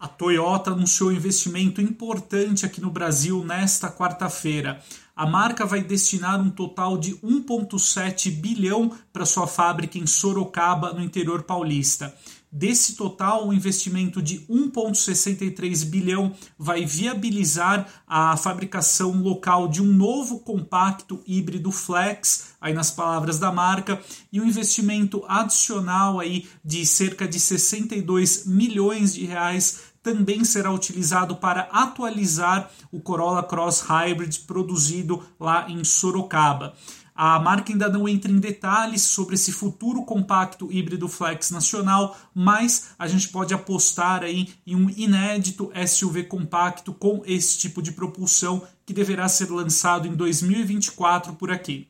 A Toyota anunciou investimento importante aqui no Brasil nesta quarta-feira. A marca vai destinar um total de 1,7 bilhão para sua fábrica em Sorocaba, no interior paulista. Desse total, o um investimento de 1,63 bilhão vai viabilizar a fabricação local de um novo compacto híbrido flex, aí nas palavras da marca, e um investimento adicional aí de cerca de 62 milhões de reais também será utilizado para atualizar o Corolla Cross Hybrid produzido lá em Sorocaba. A marca ainda não entra em detalhes sobre esse futuro compacto híbrido flex nacional, mas a gente pode apostar aí em um inédito SUV compacto com esse tipo de propulsão que deverá ser lançado em 2024 por aqui.